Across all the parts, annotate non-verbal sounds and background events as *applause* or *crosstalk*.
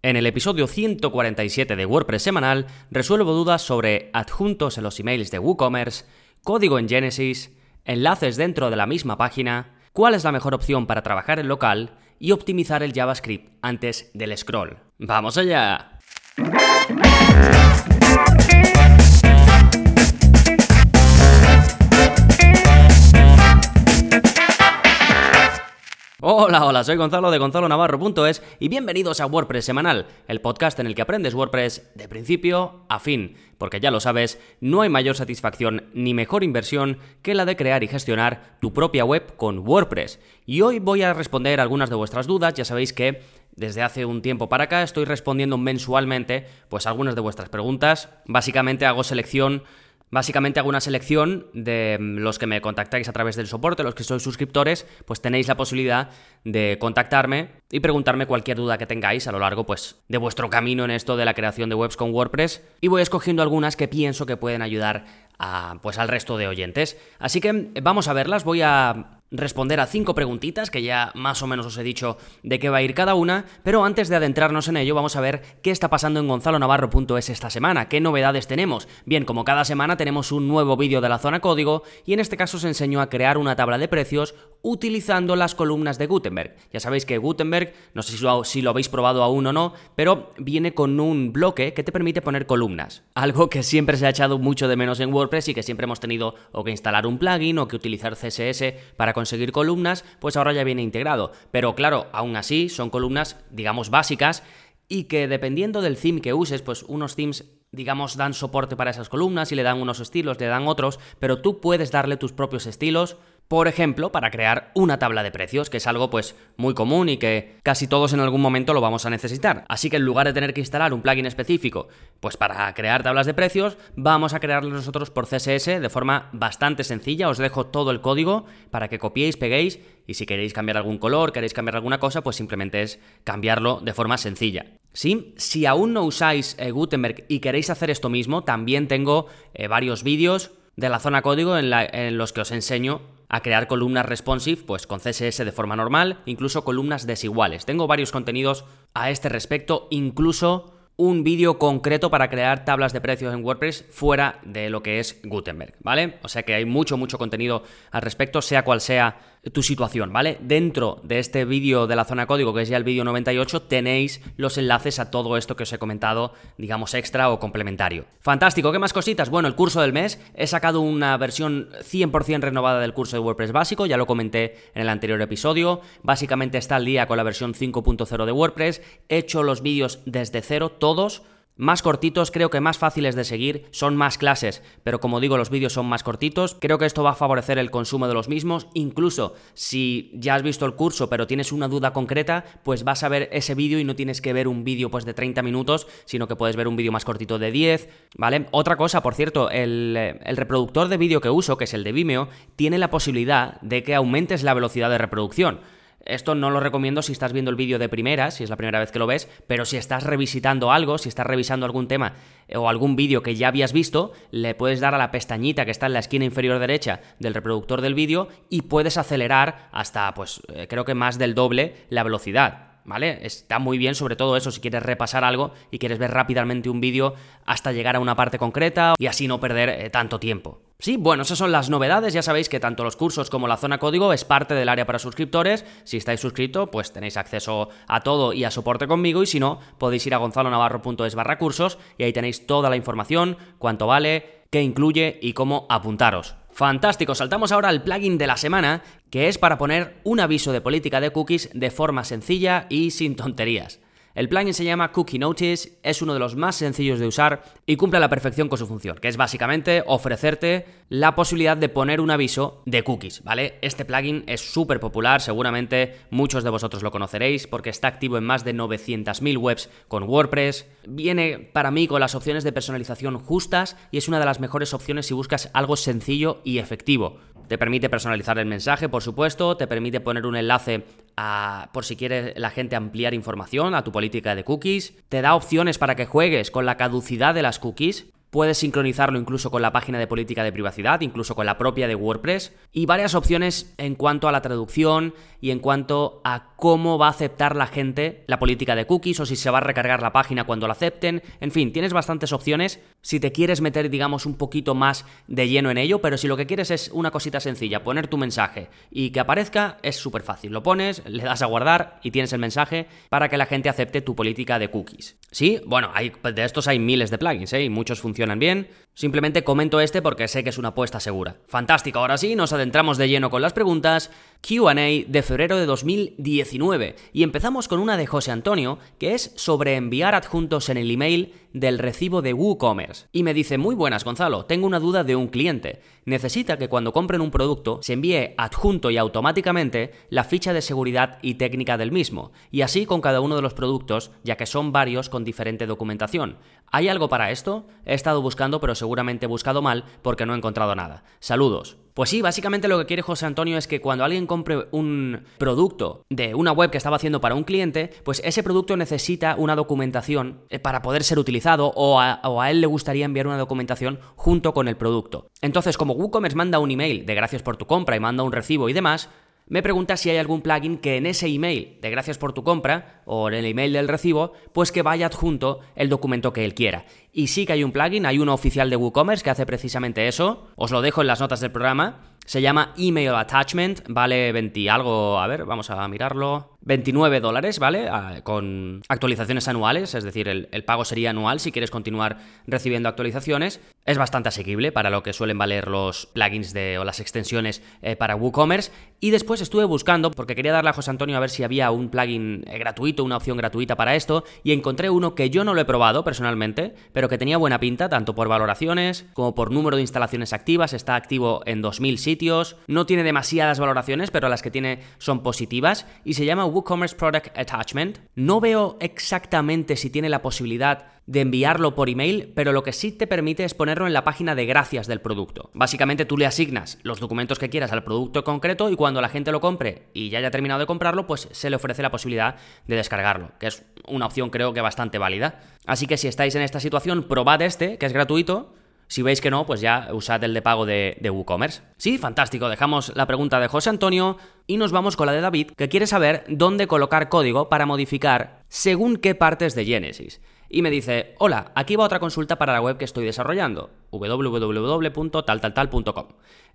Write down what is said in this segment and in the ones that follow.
En el episodio 147 de WordPress semanal resuelvo dudas sobre adjuntos en los emails de WooCommerce, código en Genesis, enlaces dentro de la misma página, cuál es la mejor opción para trabajar en local y optimizar el JavaScript antes del scroll. ¡Vamos allá! Hola, hola, soy Gonzalo de gonzalonavarro.es y bienvenidos a WordPress Semanal, el podcast en el que aprendes WordPress de principio a fin, porque ya lo sabes, no hay mayor satisfacción ni mejor inversión que la de crear y gestionar tu propia web con WordPress. Y hoy voy a responder algunas de vuestras dudas, ya sabéis que desde hace un tiempo para acá estoy respondiendo mensualmente pues algunas de vuestras preguntas, básicamente hago selección Básicamente hago una selección de mm, los que me contactáis a través del soporte, los que sois suscriptores, pues tenéis la posibilidad de contactarme y preguntarme cualquier duda que tengáis a lo largo pues de vuestro camino en esto de la creación de webs con WordPress y voy escogiendo algunas que pienso que pueden ayudar a, pues al resto de oyentes. Así que vamos a verlas, voy a responder a cinco preguntitas que ya más o menos os he dicho de qué va a ir cada una, pero antes de adentrarnos en ello vamos a ver qué está pasando en gonzalonavarro.es esta semana, qué novedades tenemos. Bien, como cada semana tenemos un nuevo vídeo de la zona código y en este caso os enseño a crear una tabla de precios utilizando las columnas de Gutenberg. Ya sabéis que Gutenberg, no sé si lo, habéis probado aún o no, pero viene con un bloque que te permite poner columnas. *laughs* Algo que siempre se ha echado mucho de menos en WordPress y que siempre hemos tenido o que instalar un plugin o que utilizar CSS para conseguir columnas, pues ahora ya viene integrado. Pero claro, aún así son columnas, digamos, básicas y que dependiendo del theme que uses, pues unos themes digamos, dan soporte para esas columnas y le dan unos estilos, le dan otros, pero tú puedes darle tus propios estilos, por ejemplo, para crear una tabla de precios, que es algo pues muy común y que casi todos en algún momento lo vamos a necesitar. Así que en lugar de tener que instalar un plugin específico, pues para crear tablas de precios, vamos a crearlo nosotros por CSS de forma bastante sencilla. Os dejo todo el código para que copiéis, peguéis y si queréis cambiar algún color, queréis cambiar alguna cosa, pues simplemente es cambiarlo de forma sencilla. ¿Sí? Si aún no usáis eh, Gutenberg y queréis hacer esto mismo, también tengo eh, varios vídeos de la zona código en los que os enseño a crear columnas responsive, pues con CSS de forma normal, incluso columnas desiguales. Tengo varios contenidos a este respecto, incluso un vídeo concreto para crear tablas de precios en WordPress fuera de lo que es Gutenberg, ¿vale? O sea que hay mucho, mucho contenido al respecto, sea cual sea tu situación, ¿vale? Dentro de este vídeo de la zona código, que es ya el vídeo 98, tenéis los enlaces a todo esto que os he comentado, digamos extra o complementario. Fantástico, ¿qué más cositas? Bueno, el curso del mes, he sacado una versión 100% renovada del curso de WordPress básico, ya lo comenté en el anterior episodio, básicamente está al día con la versión 5.0 de WordPress, he hecho los vídeos desde cero, todos, más cortitos, creo que más fáciles de seguir, son más clases, pero como digo, los vídeos son más cortitos, creo que esto va a favorecer el consumo de los mismos, incluso si ya has visto el curso pero tienes una duda concreta, pues vas a ver ese vídeo y no tienes que ver un vídeo pues de 30 minutos, sino que puedes ver un vídeo más cortito de 10, ¿vale? Otra cosa, por cierto, el, el reproductor de vídeo que uso, que es el de Vimeo, tiene la posibilidad de que aumentes la velocidad de reproducción. Esto no lo recomiendo si estás viendo el vídeo de primera, si es la primera vez que lo ves, pero si estás revisitando algo, si estás revisando algún tema eh, o algún vídeo que ya habías visto, le puedes dar a la pestañita que está en la esquina inferior derecha del reproductor del vídeo y puedes acelerar hasta, pues, eh, creo que más del doble la velocidad. ¿Vale? Está muy bien, sobre todo eso, si quieres repasar algo y quieres ver rápidamente un vídeo hasta llegar a una parte concreta y así no perder eh, tanto tiempo. Sí, bueno, esas son las novedades. Ya sabéis que tanto los cursos como la zona código es parte del área para suscriptores. Si estáis suscritos, pues tenéis acceso a todo y a soporte conmigo. Y si no, podéis ir a gonzalonavarro.es barra cursos y ahí tenéis toda la información, cuánto vale, qué incluye y cómo apuntaros. Fantástico, saltamos ahora al plugin de la semana, que es para poner un aviso de política de cookies de forma sencilla y sin tonterías. El plugin se llama Cookie Notice, es uno de los más sencillos de usar y cumple a la perfección con su función, que es básicamente ofrecerte la posibilidad de poner un aviso de cookies, ¿vale? Este plugin es súper popular, seguramente muchos de vosotros lo conoceréis porque está activo en más de 900.000 webs con WordPress. Viene para mí con las opciones de personalización justas y es una de las mejores opciones si buscas algo sencillo y efectivo. Te permite personalizar el mensaje, por supuesto, te permite poner un enlace a, por si quiere la gente ampliar información a tu política de cookies, te da opciones para que juegues con la caducidad de las cookies, Puedes sincronizarlo incluso con la página de política de privacidad, incluso con la propia de WordPress, y varias opciones en cuanto a la traducción y en cuanto a cómo va a aceptar la gente la política de cookies o si se va a recargar la página cuando la acepten. En fin, tienes bastantes opciones si te quieres meter, digamos, un poquito más de lleno en ello, pero si lo que quieres es una cosita sencilla, poner tu mensaje y que aparezca, es súper fácil. Lo pones, le das a guardar y tienes el mensaje para que la gente acepte tu política de cookies. Sí, bueno, hay, de estos hay miles de plugins, ¿eh? Y muchos funcionan bien. Simplemente comento este porque sé que es una apuesta segura. Fantástico, ahora sí, nos adentramos de lleno con las preguntas. QA de febrero de 2019. Y empezamos con una de José Antonio, que es sobre enviar adjuntos en el email del recibo de WooCommerce. Y me dice, muy buenas Gonzalo, tengo una duda de un cliente. Necesita que cuando compren un producto se envíe adjunto y automáticamente la ficha de seguridad y técnica del mismo. Y así con cada uno de los productos, ya que son varios con diferente documentación. ¿Hay algo para esto? He estado buscando, pero seguramente he buscado mal porque no he encontrado nada. Saludos. Pues sí, básicamente lo que quiere José Antonio es que cuando alguien compre un producto de una web que estaba haciendo para un cliente, pues ese producto necesita una documentación eh, para poder ser utilizado o a, o a él le gustaría enviar una documentación junto con el producto. Entonces, como WooCommerce manda un email de gracias por tu compra y manda un recibo y demás, me pregunta si hay algún plugin que en ese email de gracias por tu compra o en el email del recibo, pues que vaya adjunto el documento que él quiera. Y sí que hay un plugin, hay uno oficial de WooCommerce que hace precisamente eso. Os lo dejo en las notas del programa. Se llama Email Attachment, vale 20 algo, a ver, vamos a mirarlo. 29 dólares, ¿vale? Ah, con actualizaciones anuales, es decir, el, pago sería anual si quieres continuar recibiendo actualizaciones. Es bastante asequible para lo que suelen valer los plugins de, o las extensiones eh, para WooCommerce. Y después estuve buscando, porque quería darle a José Antonio a ver si había un plugin eh, gratuito, una opción gratuita para esto, y encontré uno que yo no lo he probado personalmente, pero que tenía buena pinta, tanto por valoraciones como por número de instalaciones activas. Está activo en 2000 sitios, no tiene demasiadas valoraciones, pero las que tiene son positivas, y se llama WooCommerce Product Attachment. No veo exactamente si tiene la posibilidad de enviarlo por email, pero lo que sí te permite es ponerlo en la página de gracias del producto. Básicamente tú le asignas los documentos que quieras al producto concreto y cuando la gente lo compre y ya haya terminado de comprarlo, pues se le ofrece la posibilidad de descargarlo, que es una opción creo que bastante válida. Así que si estáis en esta situación, probad este, que es gratuito, si veis que no, pues ya usad el de pago de, WooCommerce. Sí, fantástico. Dejamos la pregunta de José Antonio y nos vamos con la de David, que quiere saber dónde colocar código para modificar según qué partes de Genesis. Y me dice, hola, aquí va otra consulta para la web que estoy desarrollando, www.taltaltal.com.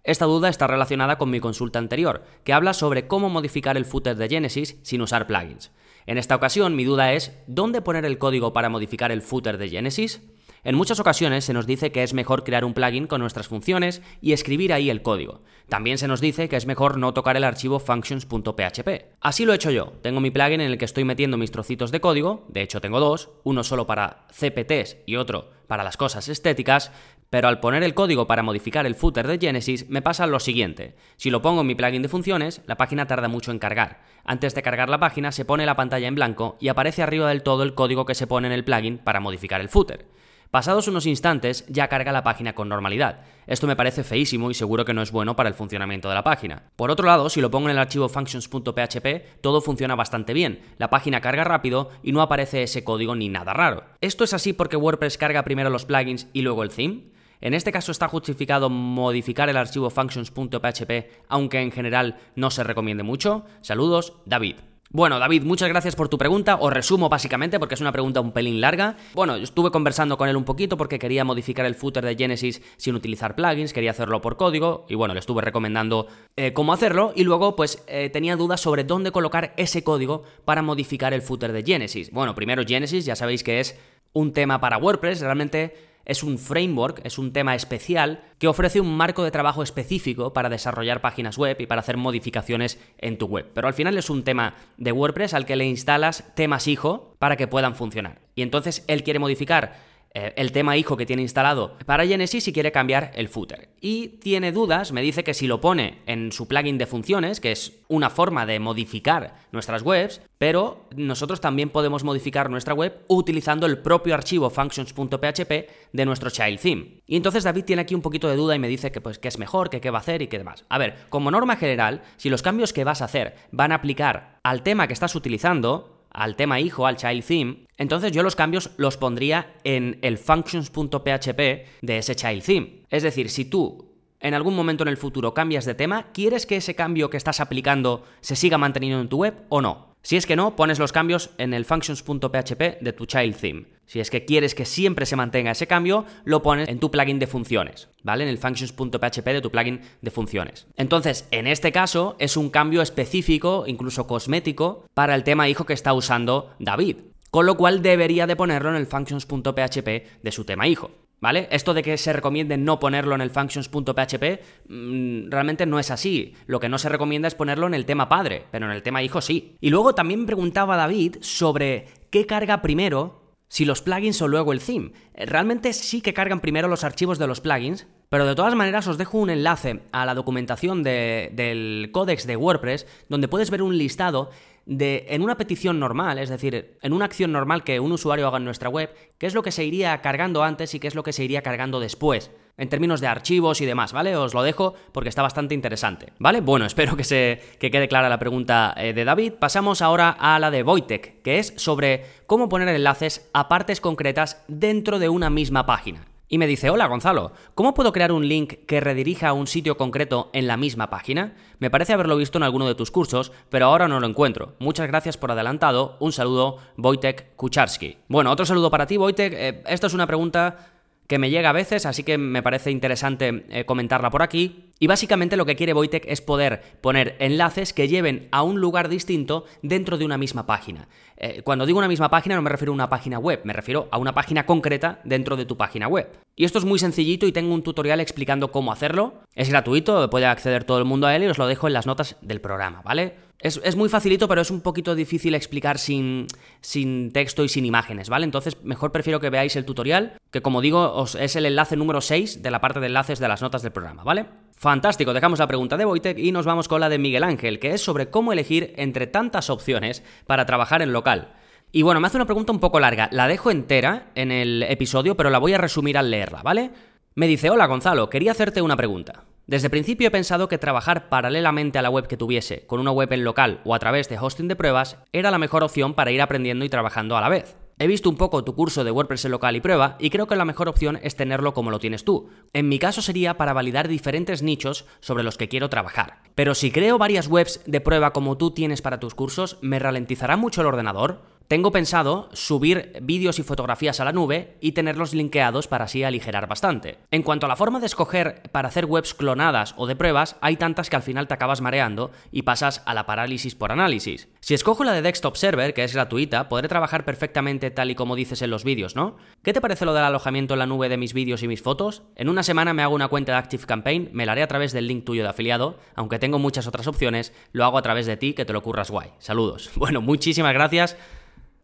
Esta duda está relacionada con mi consulta anterior, que habla sobre cómo modificar el footer de Genesis sin usar plugins. En esta ocasión mi duda es, ¿dónde poner el código para modificar el footer de Genesis? En muchas ocasiones se nos dice que es mejor crear un plugin con nuestras funciones y escribir ahí el código. También se nos dice que es mejor no tocar el archivo functions.php. Así lo he hecho yo. Tengo mi plugin en el que estoy metiendo mis trocitos de código, de hecho tengo dos, uno solo para CPTs y otro para las cosas estéticas, pero al poner el código para modificar el footer de Genesis me pasa lo siguiente. Si lo pongo en mi plugin de funciones, la página tarda mucho en cargar. Antes de cargar la página se pone la pantalla en blanco y aparece arriba del todo el código que se pone en el plugin para modificar el footer. Pasados unos instantes ya carga la página con normalidad. Esto me parece feísimo y seguro que no es bueno para el funcionamiento de la página. Por otro lado, si lo pongo en el archivo functions.php, todo funciona bastante bien. La página carga rápido y no aparece ese código ni nada raro. ¿Esto es así porque WordPress carga primero los plugins y luego el theme? En este caso está justificado modificar el archivo functions.php, aunque en general no se recomiende mucho. Saludos, David. Bueno, David, muchas gracias por tu pregunta. Os resumo básicamente porque es una pregunta un pelín larga. Bueno, estuve conversando con él un poquito porque quería modificar el footer de Genesis sin utilizar plugins, quería hacerlo por código y bueno, le estuve recomendando eh, cómo hacerlo y luego pues eh, tenía dudas sobre dónde colocar ese código para modificar el footer de Genesis. Bueno, primero Genesis, ya sabéis que es un tema para WordPress, realmente es un framework, es un tema especial que ofrece un marco de trabajo específico para desarrollar páginas web y para hacer modificaciones en tu web. Pero al final es un tema de WordPress al que le instalas temas hijo para que puedan funcionar. Y entonces él quiere modificar eh, el tema hijo que tiene instalado para Genesis y quiere cambiar el footer. Y tiene dudas, me dice que si lo pone en su plugin de funciones, que es una forma de modificar nuestras webs, pero nosotros también podemos modificar nuestra web utilizando el propio archivo functions.php de nuestro child theme. Y entonces David tiene aquí un poquito de duda y me dice que pues es mejor, que qué va a hacer y qué demás. A ver, como norma general, si los cambios que vas a hacer van a aplicar al tema que estás utilizando, al tema hijo, al child theme, entonces yo los cambios los pondría en el functions.php de ese child theme. Es decir, si tú en algún momento en el futuro cambias de tema, ¿quieres que ese cambio que estás aplicando se siga manteniendo en tu web o no? Si es que no, pones los cambios en el functions.php de tu child theme. Si es que quieres que siempre se mantenga ese cambio, lo pones en tu plugin de funciones, ¿vale? En el functions.php de tu plugin de funciones. Entonces, en este caso, es un cambio específico, incluso cosmético, para el tema hijo que está usando David. Con lo cual debería de ponerlo en el functions.php de su tema hijo. ¿Vale? Esto de que se recomiende no ponerlo en el functions.php mm, realmente no es así. Lo que no se recomienda es ponerlo en el tema padre, pero en el tema hijo sí. Y luego también preguntaba David sobre qué carga primero si los plugins o luego el theme. Eh, realmente sí que cargan primero los archivos de los plugins, pero de todas maneras os dejo un enlace a la documentación del códex de WordPress donde puedes ver un listado de, en una petición normal, es decir, en una acción normal que un usuario haga en nuestra web, qué es lo que se iría cargando antes y qué es lo que se iría cargando después, en términos de archivos y demás, ¿vale? Os lo dejo porque está bastante interesante, ¿vale? Bueno, *laughs* espero que, se, que quede clara la pregunta eh, de David. Pasamos ahora a la de Wojtek, que es sobre cómo poner enlaces a partes concretas dentro de una misma página. Y me dice, hola Gonzalo, ¿cómo puedo crear un link que redirija a un sitio concreto en la misma página? Me parece haberlo visto en alguno de tus cursos, pero ahora no lo encuentro. Muchas gracias por adelantado. Un saludo, Wojtek Kucharski. Bueno, otro saludo para ti, Wojtek. Eh, esta es una pregunta que me llega a veces, así que me parece interesante eh, comentarla por aquí. Y básicamente lo que quiere Wojtek es poder poner enlaces que lleven a un lugar distinto dentro de una misma página. Eh, cuando digo una misma página no me refiero a una página web, me refiero a una página concreta dentro de tu página web. Y esto es muy sencillito y tengo un tutorial explicando cómo hacerlo. Es gratuito, puede acceder todo el mundo a él y os lo dejo en las notas del programa, ¿vale? Es, muy facilito, pero es un poquito difícil explicar sin, sin, texto y sin imágenes, ¿vale? Entonces, mejor prefiero que veáis el tutorial, que como digo, os, es el enlace número 6 de la parte de enlaces de las notas del programa, ¿vale? Fantástico, dejamos la pregunta de Wojtek y nos vamos con la de Miguel Ángel, que es sobre cómo elegir entre tantas opciones para trabajar en local. Y bueno, me hace una pregunta un poco larga, la dejo entera en el episodio, pero la voy a resumir al leerla, ¿vale? Me dice, hola Gonzalo, quería hacerte una pregunta. Desde principio he pensado que trabajar paralelamente a la web que tuviese, con una web en local o a través de hosting de pruebas, era la mejor opción para ir aprendiendo y trabajando a la vez. He visto un poco tu curso de WordPress en local y prueba y creo que la mejor opción es tenerlo como lo tienes tú. En mi caso sería para validar diferentes nichos sobre los que quiero trabajar. Pero si creo varias webs de prueba como tú tienes para tus cursos, ¿me ralentizará mucho el ordenador? Tengo pensado subir vídeos y fotografías a la nube y tenerlos linkeados para así aligerar bastante. En cuanto a la forma de escoger para hacer webs clonadas o de pruebas, hay tantas que al final te acabas mareando y pasas a la parálisis por análisis. Si escojo la de Desktop Server, que es gratuita, podré trabajar perfectamente tal y como dices en los vídeos, ¿no? ¿Qué te parece lo del alojamiento en la nube de mis vídeos y mis fotos? En una semana me hago una cuenta de Active Campaign, me la haré a través del link tuyo de afiliado, aunque tengo muchas otras opciones, lo hago a través de ti, que te lo curras guay. Saludos. *laughs* Bueno, muchísimas gracias.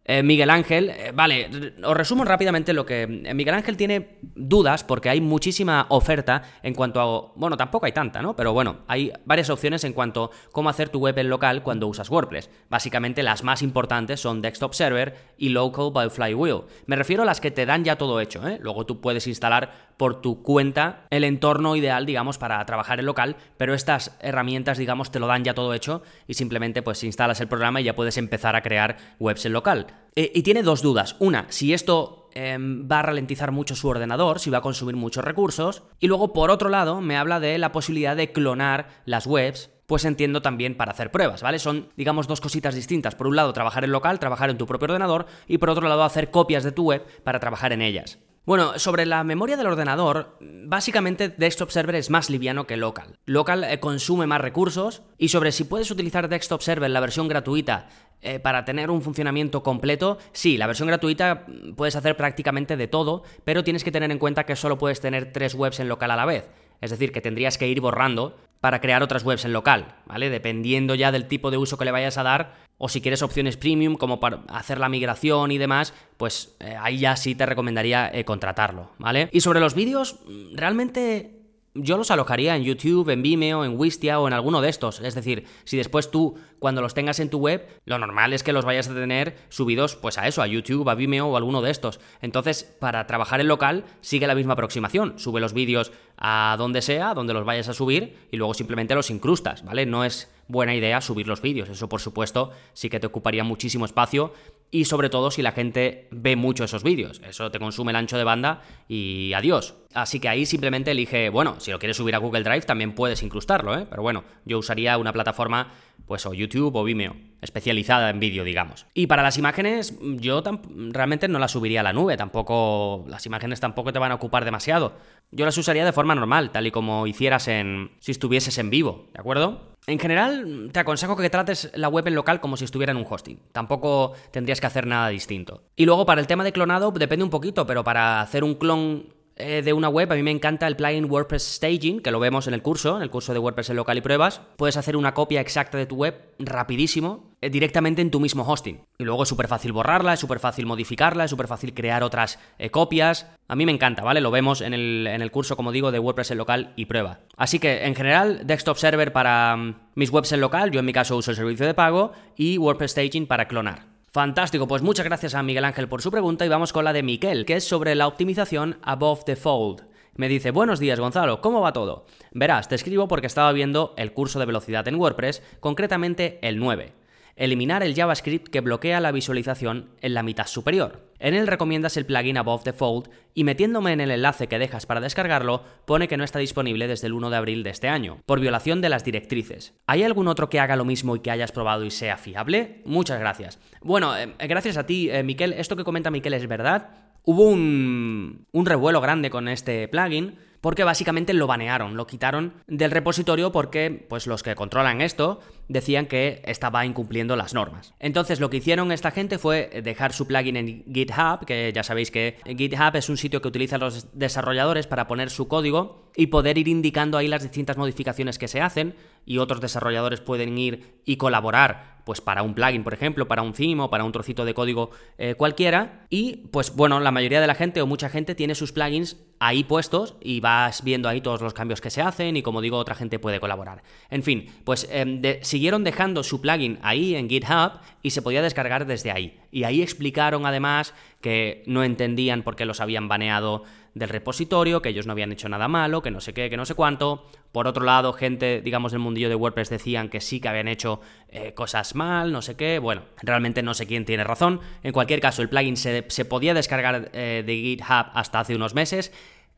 Eh, Miguel Ángel, eh, vale, os resumo rápidamente lo que... Eh, Miguel Ángel tiene dudas porque hay muchísima oferta en cuanto a... Bueno, tampoco hay tanta, ¿no? Pero bueno, hay varias opciones en cuanto a cómo hacer tu web en local cuando usas WordPress. Básicamente las más importantes son Desktop Server y Local by Flywheel. Me refiero a las que te dan ya todo hecho, ¿eh? Luego tú puedes instalar por tu cuenta el entorno ideal, digamos, para trabajar en local, pero estas herramientas, digamos, te lo dan ya todo hecho y simplemente pues instalas el programa y ya puedes empezar a crear webs en local. Eh, y tiene dos dudas. Una, si esto em, va a ralentizar mucho su ordenador, si va a consumir muchos recursos. Y luego, por otro lado, me habla de la posibilidad de clonar las webs pues entiendo también para hacer pruebas, ¿vale? Son, digamos, dos cositas distintas. Por un lado, trabajar en local, trabajar en tu propio ordenador, y por otro lado, hacer copias de tu web para trabajar en ellas. Bueno, sobre la memoria del ordenador, básicamente Desktop Server es más liviano que Local. Local eh, consume más recursos y sobre si puedes utilizar Desktop Server, la versión gratuita, eh, para tener un funcionamiento completo, sí, la versión gratuita mm, puedes hacer prácticamente de todo, pero tienes que tener en cuenta que solo puedes tener tres webs en local a la vez. Es decir, que tendrías que ir borrando para crear otras webs en local, ¿vale? Dependiendo ya del tipo de uso que le vayas a dar, o si quieres opciones premium como para hacer la migración y demás, pues eh, ahí ya sí te recomendaría eh, contratarlo, ¿vale? Y sobre los vídeos, mm, realmente yo los alojaría en YouTube, en Vimeo, en Wistia o en alguno de estos. Es decir, si después tú cuando los tengas en tu web, lo normal es que los vayas a tener subidos pues a eso, a YouTube, a Vimeo o alguno de estos. Entonces, para trabajar en local, sigue la misma aproximación. Sube los vídeos a donde sea, donde los vayas a subir y luego simplemente los incrustas, ¿vale? No es buena idea subir los vídeos. Eso, por supuesto, sí que te ocuparía muchísimo espacio y sobre todo si la gente ve mucho esos vídeos. Eso te consume el ancho de banda y adiós. Así que ahí simplemente elige, bueno, si lo quieres subir a Google Drive también puedes incrustarlo, ¿eh? Pero bueno, yo usaría una plataforma, pues o YouTube o Vimeo, especializada en vídeo, digamos. Y para las imágenes, yo realmente no las subiría a la nube, tampoco, las imágenes tampoco te van a ocupar demasiado. Yo las usaría de forma normal, tal y como hicieras en, si estuvieses en vivo, ¿de acuerdo? En general, te aconsejo que trates la web en local como si estuviera en un hosting. Tampoco tendrías que hacer nada distinto. Y luego, para el tema de clonado, depende un poquito, pero para hacer un clon eh, de una web, a mí me encanta el plugin WordPress Staging, que lo vemos en el curso, en el curso de WordPress en local y pruebas. Puedes hacer una copia exacta de tu web rapidísimo, eh, directamente en tu mismo hosting. Y luego es súper fácil borrarla, es súper fácil modificarla, es súper fácil crear otras eh, copias. A mí me encanta, ¿vale? Lo vemos en el, en el, curso, como digo, de WordPress en local y prueba. Así que, en general, desktop server para mm, mis webs en local, yo en mi caso uso el servicio de pago, y WordPress Staging para clonar. Fantástico, pues muchas gracias a Miguel Ángel por su pregunta y vamos con la de Miquel, que es sobre la optimización above the fold. Me dice, buenos días Gonzalo, ¿cómo va todo? Verás, te escribo porque estaba viendo el curso de velocidad en WordPress, concretamente el 9 eliminar el JavaScript que bloquea la visualización en la mitad superior. En él recomiendas el plugin Above Fold y metiéndome en el enlace que dejas para descargarlo, pone que no está disponible desde el 1 de abril de este año, por violación de las directrices. ¿Hay algún otro que haga lo mismo y que hayas probado y sea fiable? Muchas gracias. Bueno, eh, gracias a ti, eh, Miquel. Esto que comenta Miquel es verdad. Hubo un revuelo grande con este plugin porque básicamente lo banearon, lo quitaron del repositorio porque pues los que controlan esto decían que estaba incumpliendo las normas. Entonces lo que hicieron esta gente fue dejar su plugin en GitHub, que ya sabéis que GitHub es un sitio que utilizan los desarrolladores para poner su código y poder ir indicando ahí las distintas modificaciones que se hacen y otros desarrolladores pueden ir y colaborar pues para un plugin, por ejemplo, para un theme o para un trocito de código eh, cualquiera. Y pues bueno, la mayoría de la gente o mucha gente tiene sus plugins ahí puestos y vas viendo ahí todos los cambios que se hacen y como digo, otra gente puede colaborar. En fin, pues em, siguieron dejando su plugin ahí en GitHub y se podía descargar desde ahí. Y ahí explicaron además que no entendían por qué los habían baneado del repositorio, que ellos no habían hecho nada malo, que no sé qué, que no sé cuánto. Por otro lado, gente, digamos, del mundillo de WordPress decían que sí que habían hecho eh, cosas mal, no sé qué. Bueno, realmente no sé quién tiene razón. En cualquier caso, el plugin se, podía descargar eh, de GitHub hasta hace unos meses.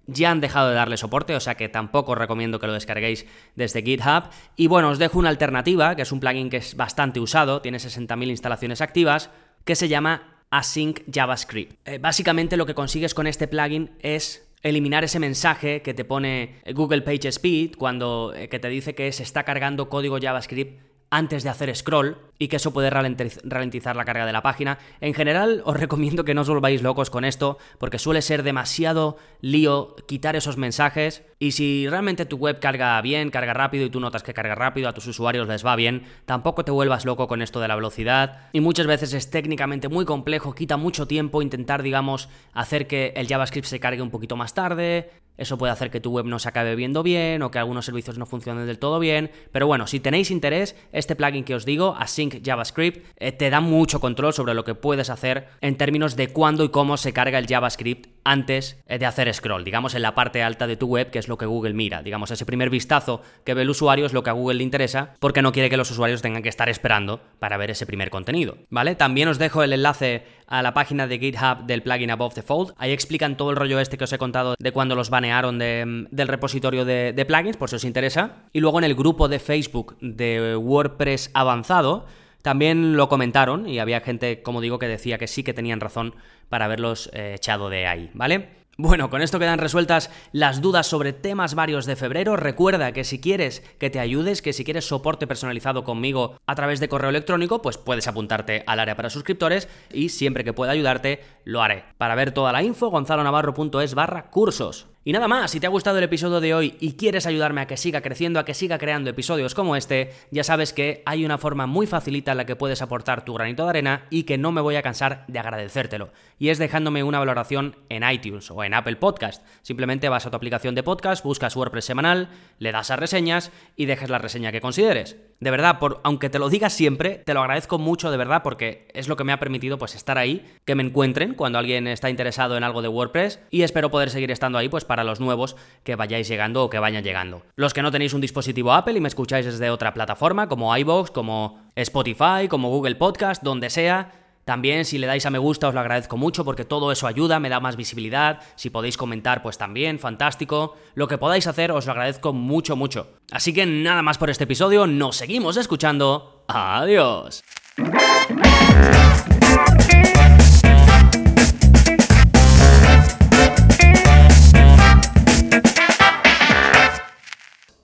Ya han dejado de darle soporte, o sea que tampoco os recomiendo que lo descarguéis desde GitHub. Y bueno, os dejo una alternativa, que es un plugin que es bastante usado, tiene 60.000 instalaciones activas, que se llama Async JavaScript. Eh, básicamente lo que consigues con este plugin es eliminar ese mensaje que te pone Google PageSpeed cuando eh, que te dice que se está cargando código JavaScript antes de hacer scroll y que eso puede ralentizar la carga de la página. En general os recomiendo que no os volváis locos con esto porque suele ser demasiado lío quitar esos mensajes y si realmente tu web carga bien, carga rápido y tú notas que carga rápido, a tus usuarios les va bien, tampoco te vuelvas loco con esto de la velocidad y muchas veces es técnicamente muy complejo, quita mucho tiempo intentar digamos hacer que el JavaScript se cargue un poquito más tarde, eso puede hacer que tu web no se acabe viendo bien o que algunos servicios no funcionen del todo bien. Pero bueno, si tenéis interés, este plugin que os digo, Async JavaScript, eh, te da mucho control sobre lo que puedes hacer en términos de cuándo y cómo se carga el JavaScript antes eh, de hacer scroll, digamos en la parte alta de tu web, que es lo que Google mira. Digamos, ese primer vistazo que ve el usuario es lo que a Google le interesa, porque no quiere que los usuarios tengan que estar esperando para ver ese primer contenido. ¿Vale? También os dejo el enlace a la página de GitHub del plugin Above the Fold. Ahí explican todo el rollo este que os he contado de cuando los banearon del repositorio de, de plugins, por si os interesa. Y luego en el grupo de Facebook de WordPress avanzado, también lo comentaron y había gente, como digo, que decía que sí que tenían razón para haberlos eh, echado de ahí, ¿vale? Bueno, con esto quedan resueltas las dudas sobre temas varios de febrero. Recuerda que si quieres que te ayudes, que si quieres soporte personalizado conmigo a través de correo electrónico, pues puedes apuntarte al área para suscriptores y siempre que pueda ayudarte, lo haré. Para ver toda la info, gonzalonavarro.es barra cursos. Y nada más, si te ha gustado el episodio de hoy y quieres ayudarme a que siga creciendo, a que siga creando episodios como este, ya sabes que hay una forma muy facilita en la que puedes aportar tu granito de arena y que no me voy a cansar de agradecértelo. Y es dejándome una valoración en iTunes o en Apple Podcast. Simplemente vas a tu aplicación de podcast, buscas WordPress semanal, le das a reseñas y dejas la reseña que consideres. De verdad, por, aunque te lo diga siempre, te lo agradezco mucho de verdad porque es lo que me ha permitido pues estar ahí, que me encuentren cuando alguien está interesado en algo de WordPress y espero poder seguir estando ahí pues para los nuevos que vayáis llegando o que vayan llegando. Los que no tenéis un dispositivo Apple y me escucháis desde otra plataforma como iVoox, como Spotify, como Google Podcast, donde sea, también si le dais a me gusta os lo agradezco mucho porque todo eso ayuda, me da más visibilidad. Si podéis comentar pues también, fantástico. Lo que podáis hacer os lo agradezco mucho, mucho. Así que nada más por este episodio, nos seguimos escuchando. Adiós.